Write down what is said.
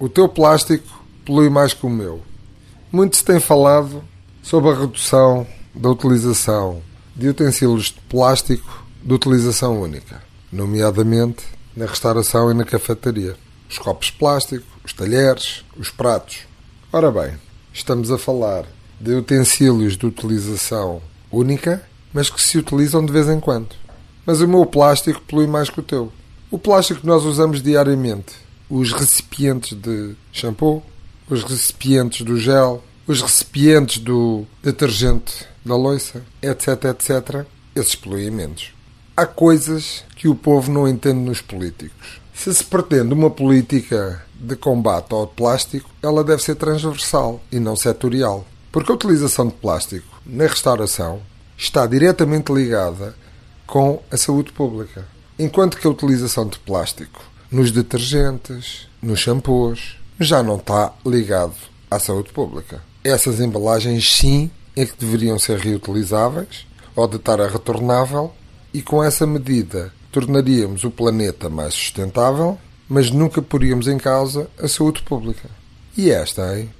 O teu plástico polui mais que o meu. Muito se tem falado sobre a redução da utilização de utensílios de plástico de utilização única, nomeadamente na restauração e na cafetaria. Os copos de plástico, os talheres, os pratos. Ora bem, estamos a falar de utensílios de utilização única, mas que se utilizam de vez em quando. Mas o meu plástico polui mais que o teu. O plástico que nós usamos diariamente os recipientes de shampoo, os recipientes do gel, os recipientes do detergente da loiça, etc, etc, esses poluimentos. Há coisas que o povo não entende nos políticos. Se se pretende uma política de combate ao plástico, ela deve ser transversal e não setorial. Porque a utilização de plástico na restauração está diretamente ligada com a saúde pública. Enquanto que a utilização de plástico nos detergentes, nos shampoos, já não está ligado à saúde pública. Essas embalagens, sim, é que deveriam ser reutilizáveis ou de estar a retornável e com essa medida tornaríamos o planeta mais sustentável, mas nunca poríamos em causa a saúde pública. E esta, hein?